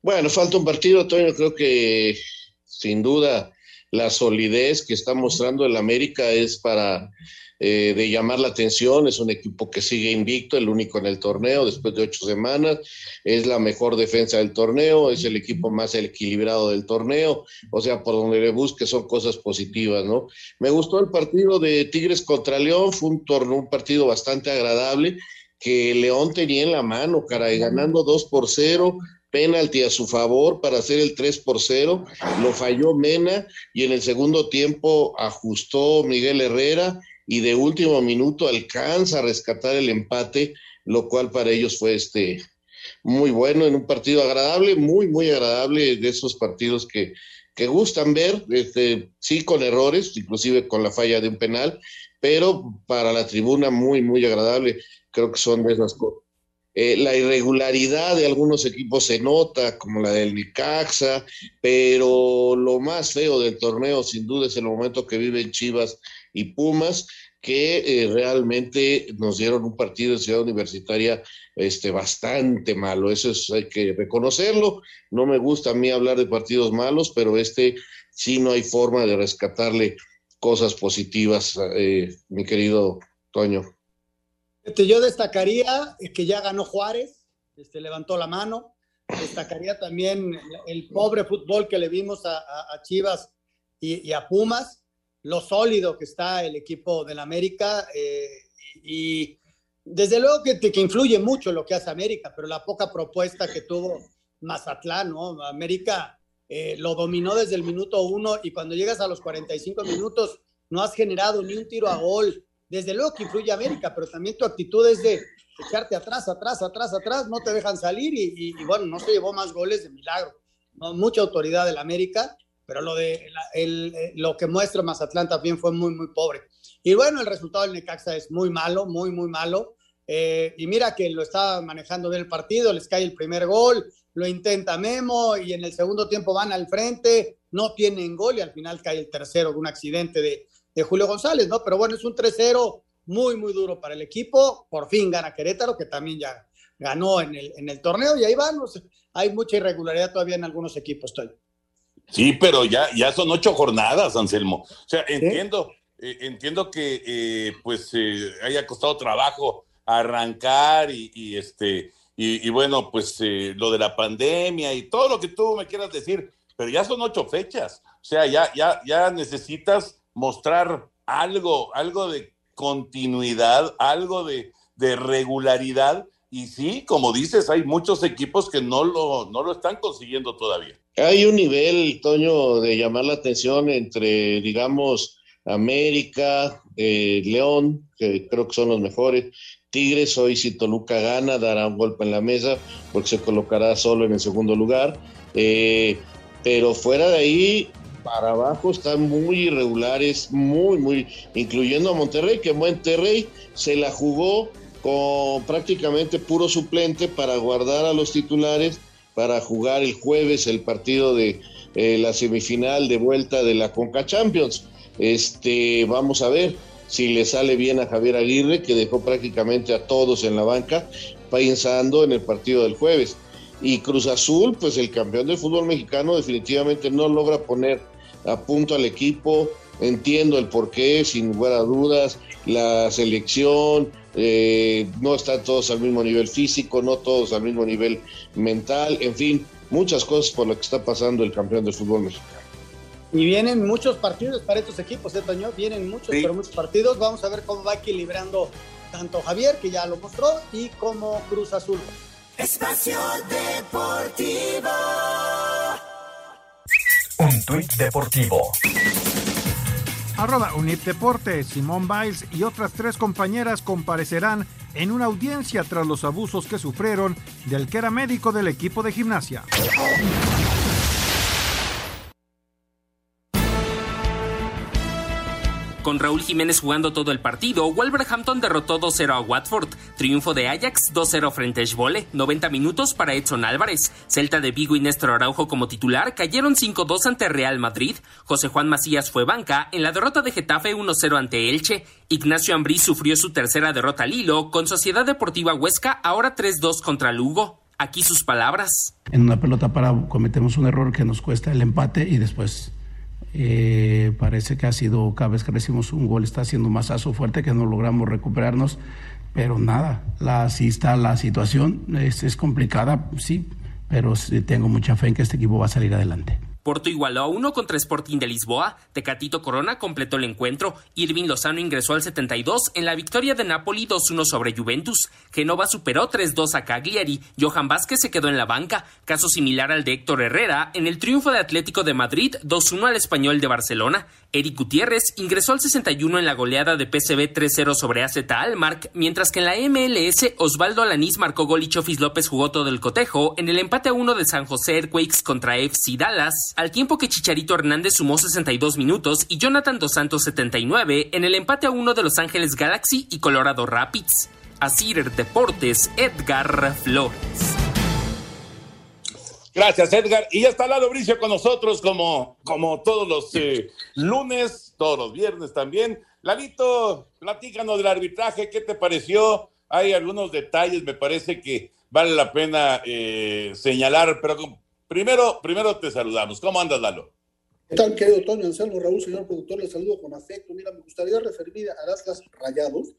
Bueno, falta un partido, Toño. Creo que sin duda la solidez que está mostrando el América es para eh, de llamar la atención. Es un equipo que sigue invicto, el único en el torneo después de ocho semanas. Es la mejor defensa del torneo, es el equipo más equilibrado del torneo. O sea, por donde le busque son cosas positivas, ¿no? Me gustó el partido de Tigres contra León, fue un un partido bastante agradable que León tenía en la mano, caray, ganando 2 por 0, penalti a su favor para hacer el 3 por 0, lo falló Mena y en el segundo tiempo ajustó Miguel Herrera y de último minuto alcanza a rescatar el empate, lo cual para ellos fue este muy bueno en un partido agradable, muy, muy agradable de esos partidos que, que gustan ver, este, sí con errores, inclusive con la falla de un penal, pero para la tribuna muy, muy agradable, creo que son de esas cosas. Eh, la irregularidad de algunos equipos se nota, como la del Nicaxa, pero lo más feo del torneo, sin duda, es el momento que viven Chivas y Pumas, que eh, realmente nos dieron un partido en Ciudad Universitaria este, bastante malo. Eso es, hay que reconocerlo. No me gusta a mí hablar de partidos malos, pero este sí no hay forma de rescatarle cosas positivas, eh, mi querido Toño. Este, yo destacaría que ya ganó Juárez, este, levantó la mano. destacaría también el pobre fútbol que le vimos a, Chivas y, a Pumas, lo sólido que está el equipo del América eh, y desde luego que, que influye mucho lo que hace América, pero la poca propuesta que tuvo Mazatlán, ¿no? América eh, lo dominó desde el minuto uno y cuando llegas a los 45 minutos no has generado ni un tiro a gol. Desde luego que influye América, pero también tu actitud es de echarte atrás, atrás, atrás, atrás, no te dejan salir y, bueno, no se llevó más goles de milagro. Mucha autoridad del América, pero lo, de, eh, lo que muestra Mazatlán también fue muy, muy pobre. Y bueno, el resultado del Necaxa es muy malo, muy, muy malo. Eh, y mira que lo estaba manejando bien el partido, les cae el primer gol, lo intenta Memo y en el segundo tiempo van al frente, no tienen gol y al final cae el tercero de un accidente de, de Julio González, ¿no? Pero bueno, es un 3-0 muy, muy duro para el equipo. Por fin gana Querétaro, que también ya ganó en el, en el torneo y ahí van. hay mucha irregularidad todavía en algunos equipos, estoy. Sí, pero ya, ya son ocho jornadas, Anselmo. O sea, entiendo, eh, entiendo que eh, pues eh, haya costado trabajo arrancar y, este y, bueno, pues lo de la pandemia y todo lo que tú me quieras decir, pero ya son ocho fechas. O sea, ya, ya, ya necesitas mostrar algo, algo de continuidad, algo de, regularidad. Y sí, como dices, hay muchos equipos que no lo, no lo están consiguiendo todavía. Hay un nivel, Toño, de llamar la atención entre, digamos, América, eh, León, que creo que son los mejores, Tigres, hoy si Toluca gana, dará un golpe en la mesa porque se colocará solo en el segundo lugar. Eh, pero fuera de ahí, para abajo están muy irregulares, muy, muy, incluyendo a Monterrey, que Monterrey se la jugó con prácticamente puro suplente para guardar a los titulares para jugar el jueves el partido de eh, la semifinal de vuelta de la Conca Champions. Este, vamos a ver si le sale bien a Javier Aguirre, que dejó prácticamente a todos en la banca, pensando en el partido del jueves. Y Cruz Azul, pues el campeón del fútbol mexicano, definitivamente no logra poner apunto al equipo, entiendo el porqué, sin lugar a dudas, la selección, eh, no están todos al mismo nivel físico, no todos al mismo nivel mental, en fin, muchas cosas por lo que está pasando el campeón del fútbol mexicano. Y vienen muchos partidos para estos equipos, ¿eh, Toño? Vienen muchos, pero muchos partidos. Vamos a ver cómo va equilibrando tanto Javier, que ya lo mostró, y como Cruz Azul. Espacio Deportivo. Tuit deportivo. Arroba Unip Deportes, Simón Biles y otras tres compañeras comparecerán en una audiencia tras los abusos que sufrieron del que era médico del equipo de gimnasia. Con Raúl Jiménez jugando todo el partido, Wolverhampton derrotó 2-0 a Watford. Triunfo de Ajax 2-0 frente a Schwole. 90 minutos para Edson Álvarez. Celta de Vigo y Néstor Araujo como titular cayeron 5-2 ante Real Madrid. José Juan Macías fue banca en la derrota de Getafe 1-0 ante Elche. Ignacio Ambriz sufrió su tercera derrota al hilo con Sociedad Deportiva Huesca ahora 3-2 contra Lugo. Aquí sus palabras. En una pelota para cometemos un error que nos cuesta el empate y después eh, parece que ha sido, cada vez que recibimos un gol, está siendo un masazo fuerte que no logramos recuperarnos. Pero nada, la, así está la situación. Es, es complicada, sí, pero tengo mucha fe en que este equipo va a salir adelante. Porto igualó a uno contra Sporting de Lisboa, Tecatito Corona completó el encuentro, Irving Lozano ingresó al 72 en la victoria de Napoli 2-1 sobre Juventus, Genova superó 3-2 a Cagliari, Johan Vázquez se quedó en la banca, caso similar al de Héctor Herrera en el triunfo de Atlético de Madrid 2-1 al Español de Barcelona, Eric Gutiérrez ingresó al 61 en la goleada de PSV 3-0 sobre AZ Almark, mientras que en la MLS Osvaldo Alanís marcó gol y Chofis López jugó todo el cotejo en el empate a 1 de San José Earthquakes contra FC Dallas al tiempo que Chicharito Hernández sumó 62 minutos y Jonathan Dos Santos 79 en el empate a uno de Los Ángeles Galaxy y Colorado Rapids. Asir Deportes, Edgar Flores. Gracias, Edgar. Y ya está Lalo Bricio con nosotros como, como todos los eh, lunes, todos los viernes también. Lalito, platícanos del arbitraje, ¿qué te pareció? Hay algunos detalles, me parece que vale la pena eh, señalar, pero Primero, primero te saludamos. ¿Cómo andas, Lalo? ¿Qué tal, querido Toño Anselmo Raúl, señor productor? Le saludo con afecto. Mira, me gustaría referirme a Atlas Rayados,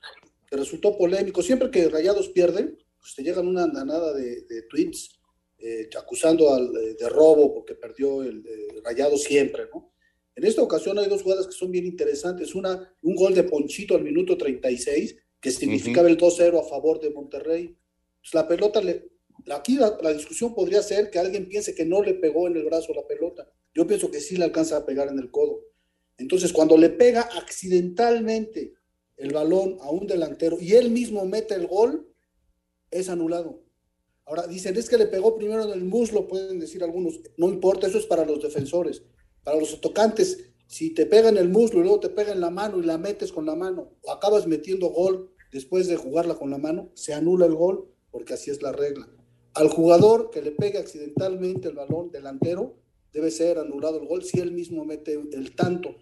que resultó polémico. Siempre que Rayados pierden, pues te llegan una andanada de, tweets eh, acusando al, eh, de robo porque perdió el eh, rayado siempre, ¿no? En esta ocasión hay dos jugadas que son bien interesantes. Una, un gol de Ponchito al minuto 36, que significaba el 2-0 a favor de Monterrey. Pues la pelota, le, aquí la, la, discusión podría ser que alguien piense que no le pegó en el brazo la pelota. Yo pienso que sí le alcanza a pegar en el codo. Entonces, cuando le pega accidentalmente el balón a un delantero y él mismo mete el gol, es anulado. Ahora dicen, es que le pegó primero en el muslo, pueden decir algunos. No importa, eso es para los defensores. Para los tocantes, si te pega en el muslo y luego te pega en la mano y la metes con la mano, o acabas metiendo gol después de jugarla con la mano, se anula el gol, porque así es la regla. Al jugador que le pegue accidentalmente el balón delantero, debe ser anulado el gol si él mismo mete el tanto.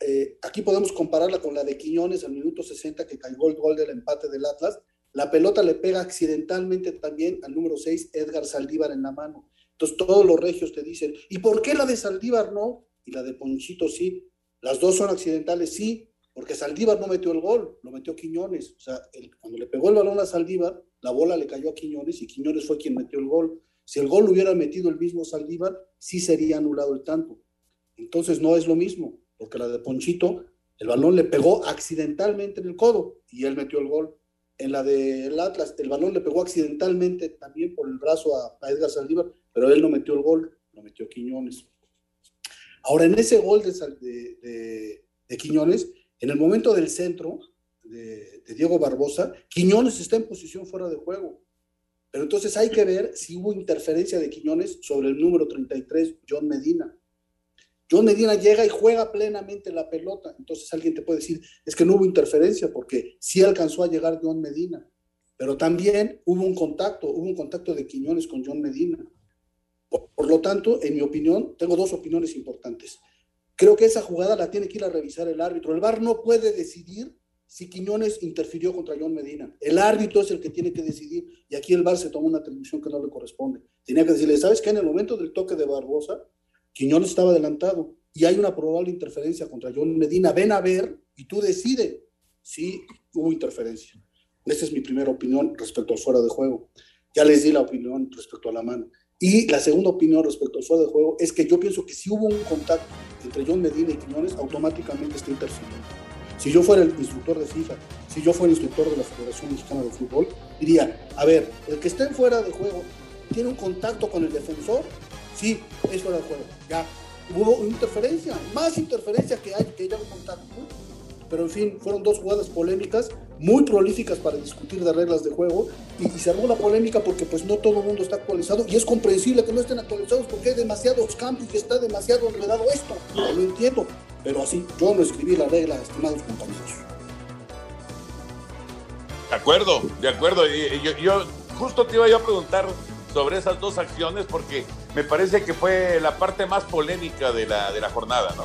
Eh, aquí podemos compararla con la de Quiñones al minuto 60 que cayó el gol del empate del Atlas. La pelota le pega accidentalmente también al número 6, Edgar Saldívar, en la mano. Entonces todos los regios te dicen, ¿y por qué la de Saldívar no? Y la de Ponchito sí. Las dos son accidentales, sí, porque Saldívar no metió el gol, lo metió Quiñones. O sea, cuando le pegó el balón a Saldívar, la bola le cayó a Quiñones y Quiñones fue quien metió el gol. Si el gol lo hubiera metido el mismo Saldívar, sí sería anulado el tanto. Entonces no es lo mismo porque la de Ponchito, el balón le pegó accidentalmente en el codo y él metió el gol. En la del Atlas, el balón le pegó accidentalmente también por el brazo a, a Edgar Saldívar, pero él no metió el gol, lo metió Quiñones. Ahora, en ese gol de, de, Quiñones, en el momento del centro de, Diego Barbosa, Quiñones está en posición fuera de juego. Pero entonces hay que ver si hubo interferencia de Quiñones sobre el número 33, John Medina. John Medina llega y juega plenamente la pelota. Entonces alguien te puede decir, es que no hubo interferencia porque sí alcanzó a llegar John Medina. Pero también hubo un contacto, hubo un contacto de Quiñones con John Medina. Por, lo tanto, en mi opinión, tengo dos opiniones importantes. Creo que esa jugada la tiene que ir a revisar el árbitro. El VAR no puede decidir si Quiñones interfirió contra John Medina. El árbitro es el que tiene que decidir. Y aquí el VAR se tomó una atribución que no le corresponde. Tenía que decirle, ¿sabes qué? En el momento del toque de Barbosa, Quiñones estaba adelantado y hay una probable interferencia contra John Medina. Ven a ver y tú decide si hubo interferencia. Esa es mi primera opinión respecto al fuera de juego. Ya les di la opinión respecto a la mano. Y la segunda opinión respecto al fuera de juego es que yo pienso que si hubo un contacto entre John Medina y Quiñones, automáticamente está interfiriendo. Si yo fuera el instructor de FIFA, si yo fuera el instructor de la Federación Mexicana de Fútbol, diría, a ver, el que esté fuera de juego tiene un contacto con el defensor, sí, es fuera de juego. Ya hubo interferencia, más interferencia que hay que ya un contacto. Pero en fin, fueron dos jugadas polémicas, muy prolíficas para discutir de reglas de juego, y, y se armó la polémica porque pues no todo el mundo está actualizado, y es comprensible que no estén actualizados porque hay demasiados cambios y está demasiado enredado esto. No lo entiendo, pero así, yo no escribí la regla, estimados compañeros. De acuerdo, de acuerdo. Y, yo, yo justo te iba yo a preguntar sobre esas dos acciones porque me parece que fue la parte más polémica de la, de la jornada, ¿no?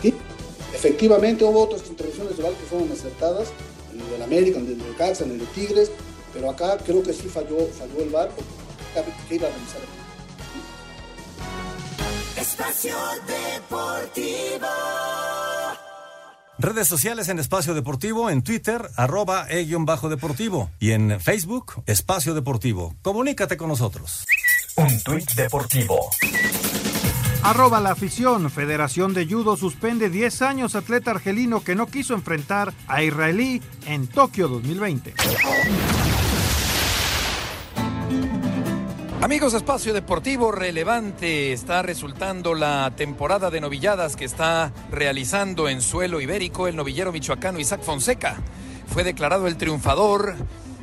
Sí, efectivamente hubo otras intervenciones de VAR que fueron acertadas, en el del América, en el del Caxa, en el de Tigres, pero acá creo que sí falló, falló el VAR porque hay que ir a revisar. Espacio Deportivo. Redes sociales en Espacio Deportivo, en Twitter, arroba e-deportivo y en Facebook, Espacio Deportivo. Comunícate con nosotros. Un tuit deportivo. Arroba la afición. Federación de Judo suspende 10 años atleta argelino que no quiso enfrentar a israelí en Tokio 2020. Amigos, espacio deportivo relevante está resultando la temporada de novilladas que está realizando en suelo ibérico el novillero michoacano Isaac Fonseca. Fue declarado el triunfador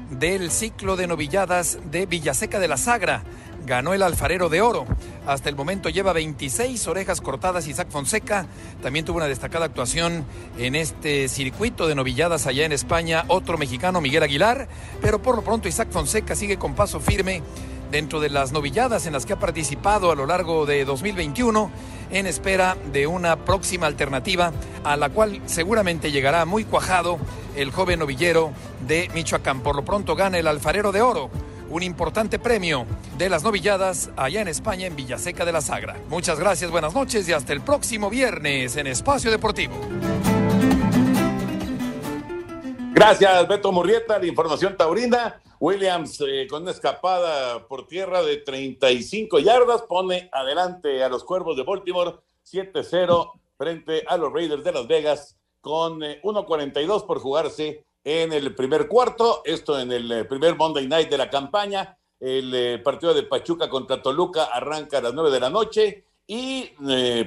del ciclo de novilladas de Villaseca de la Sagra. Ganó el alfarero de oro. Hasta el momento lleva 26 orejas cortadas Isaac Fonseca. También tuvo una destacada actuación en este circuito de novilladas allá en España. Otro mexicano, Miguel Aguilar. Pero por lo pronto Isaac Fonseca sigue con paso firme dentro de las novilladas en las que ha participado a lo largo de 2021 en espera de una próxima alternativa a la cual seguramente llegará muy cuajado el joven novillero de Michoacán. Por lo pronto gana el alfarero de oro, un importante premio de las novilladas allá en España en Villaseca de la Sagra. Muchas gracias, buenas noches y hasta el próximo viernes en Espacio Deportivo. Gracias, Beto Murrieta, la información taurina. Williams eh, con una escapada por tierra de 35 yardas pone adelante a los Cuervos de Baltimore 7-0 frente a los Raiders de Las Vegas con eh, 1.42 por jugarse en el primer cuarto, esto en el eh, primer Monday Night de la campaña. El eh, partido de Pachuca contra Toluca arranca a las 9 de la noche y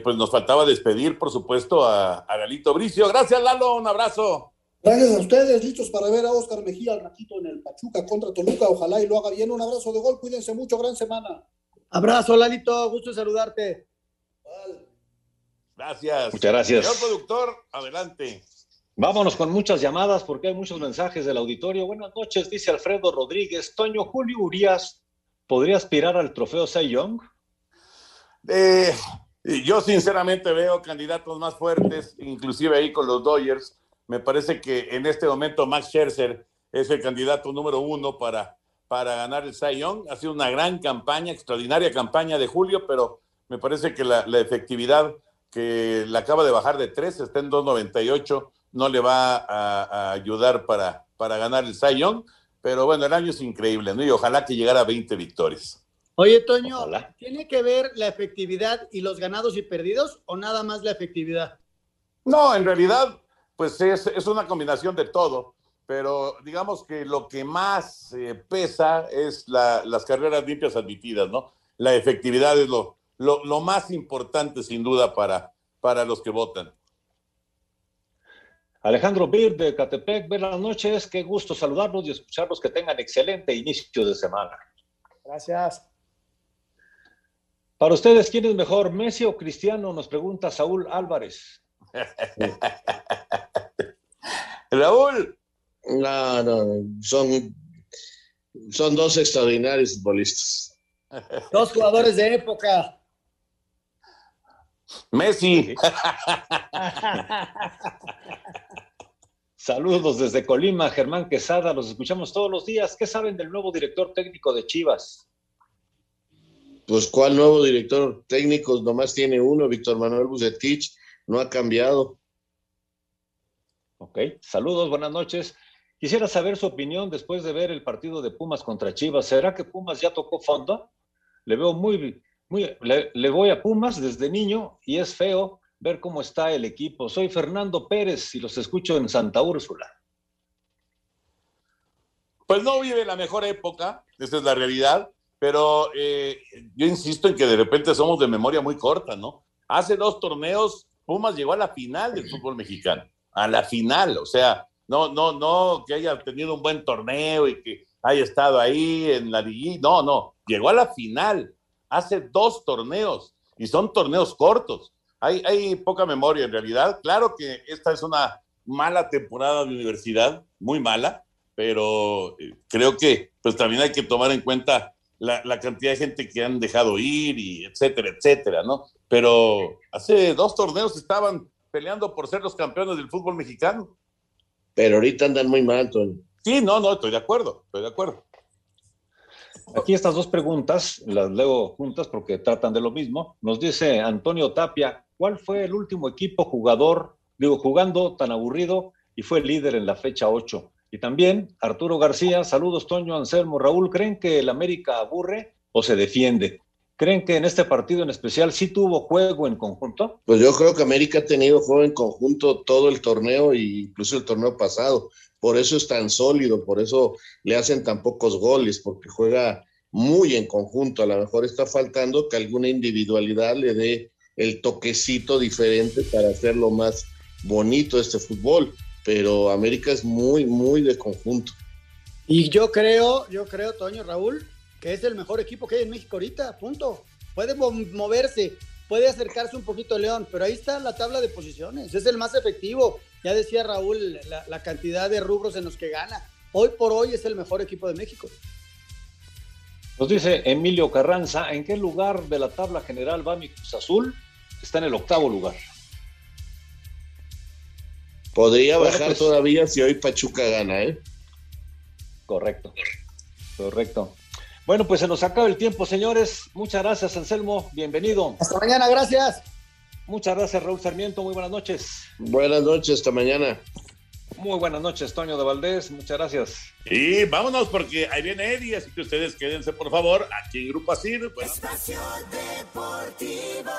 pues nos faltaba despedir, por supuesto, a, a Lalito Bricio. Gracias, Lalo, un abrazo. Gracias a ustedes, listos para ver a Oscar Mejía al ratito en el Pachuca contra Toluca. Ojalá y lo haga bien. Un abrazo de gol, cuídense mucho, gran semana. Abrazo, Lalito, gusto en saludarte. Gracias. Muchas gracias. Señor productor, adelante. Vámonos con muchas llamadas porque hay muchos mensajes del auditorio. Buenas noches, dice Alfredo Rodríguez. Toño Julio Urias, ¿podría aspirar al trofeo Cy Young? Eh, yo sinceramente veo candidatos más fuertes, inclusive ahí con los Dodgers. Me parece que en este momento Max Scherzer es el candidato número uno para, para ganar el Cy Young. Ha sido una gran campaña, extraordinaria campaña de Julio, pero me parece que la, la efectividad que la acaba de bajar de 3, está en 2.98, no le va a, a ayudar para, para ganar el Cy Young. Pero bueno, el año es increíble, ¿no? Y ojalá que llegara a 20 victorias. Oye, Toño, ¿tiene que ver la efectividad y los ganados y perdidos o nada más la efectividad? No, en realidad, pues es, es una combinación de todo, pero digamos que lo que más eh, pesa es la- las carreras limpias admitidas, ¿no? La efectividad es lo, lo, lo más importante, sin duda, para, para los que votan. Alejandro Bir de Catepec, buenas noches. Qué gusto saludarlos y escucharlos. Que tengan excelente inicio de semana. Gracias. Para ustedes, ¿quién es mejor, Messi o Cristiano? Nos pregunta Saúl Álvarez. Raúl. No, no, son, son dos extraordinarios futbolistas. Dos jugadores de época. Messi. Saludos desde Colima, Germán Quesada. Los escuchamos todos los días. ¿Qué saben del nuevo director técnico de Chivas? Pues, ¿cuál nuevo director técnico? Nomás tiene uno, Víctor Manuel Bucetich, no ha cambiado. Ok, saludos, buenas noches. Quisiera saber su opinión después de ver el partido de Pumas contra Chivas. ¿Será que Pumas ya tocó fondo? Le veo muy, muy, le, voy a Pumas desde niño y es feo ver cómo está el equipo. Soy Fernando Pérez y los escucho en Santa Úrsula. Pues no vive la mejor época, esa es la realidad, pero eh, yo insisto en que de repente somos de memoria muy corta, ¿no? Hace dos torneos, Pumas llegó a la final del fútbol mexicano, a la final, o sea, no, no, no que haya tenido un buen torneo y que haya estado ahí en la liguilla, no, no, llegó a la final hace dos torneos y son torneos cortos. Hay, hay poca memoria en realidad. Claro que esta es una mala temporada de universidad, muy mala, pero eh, creo que pues también hay que tomar en cuenta la, la cantidad de gente que han dejado ir y etcétera, etcétera, ¿no? Pero hace dos torneos estaban peleando por ser los campeones del fútbol mexicano. Pero ahorita andan muy mal, Toño. Sí, no, no, estoy de acuerdo, estoy de acuerdo. Aquí estas dos preguntas las leo juntas porque tratan de lo mismo. Nos dice Antonio Tapia, ¿cuál fue el último equipo jugador, digo, jugando tan aburrido y fue líder en la fecha 8? Y también Arturo García, saludos Toño, Anselmo, Raúl, ¿creen que el América aburre o se defiende? ¿Creen que en este partido en especial sí tuvo juego en conjunto? Pues yo creo que América ha tenido juego en conjunto todo el torneo e incluso el torneo pasado. Por eso es tan sólido, por eso le hacen tan pocos goles, porque juega muy en conjunto. A lo mejor está faltando que alguna individualidad le dé el toquecito diferente para hacerlo más bonito este fútbol. Pero América es muy, muy de conjunto. Y yo creo, yo creo, Toño, Raúl, que es el mejor equipo que hay en México ahorita, punto. Puede mo- moverse, puede acercarse un poquito a León, pero ahí está la tabla de posiciones, es el más efectivo. Ya decía Raúl la, la cantidad de rubros en los que gana. Hoy por hoy es el mejor equipo de México. Nos dice Emilio Carranza, ¿en qué lugar de la tabla general va mi Cruz Azul? Está en el octavo lugar. Podría Bueno, bajar pues- todavía si hoy Pachuca gana, ¿eh? Correcto, correcto. Bueno, pues se nos acaba el tiempo, señores. Muchas gracias, Anselmo. Bienvenido. Hasta mañana, gracias. Muchas gracias, Raúl Sarmiento. Muy buenas noches. Buenas noches, hasta mañana. Muy buenas noches, Toño de Valdés. Muchas gracias. Y vámonos porque ahí viene Eddie, así que ustedes quédense, por favor, aquí en Grupo Asir. Bueno. Espacio Deportivo.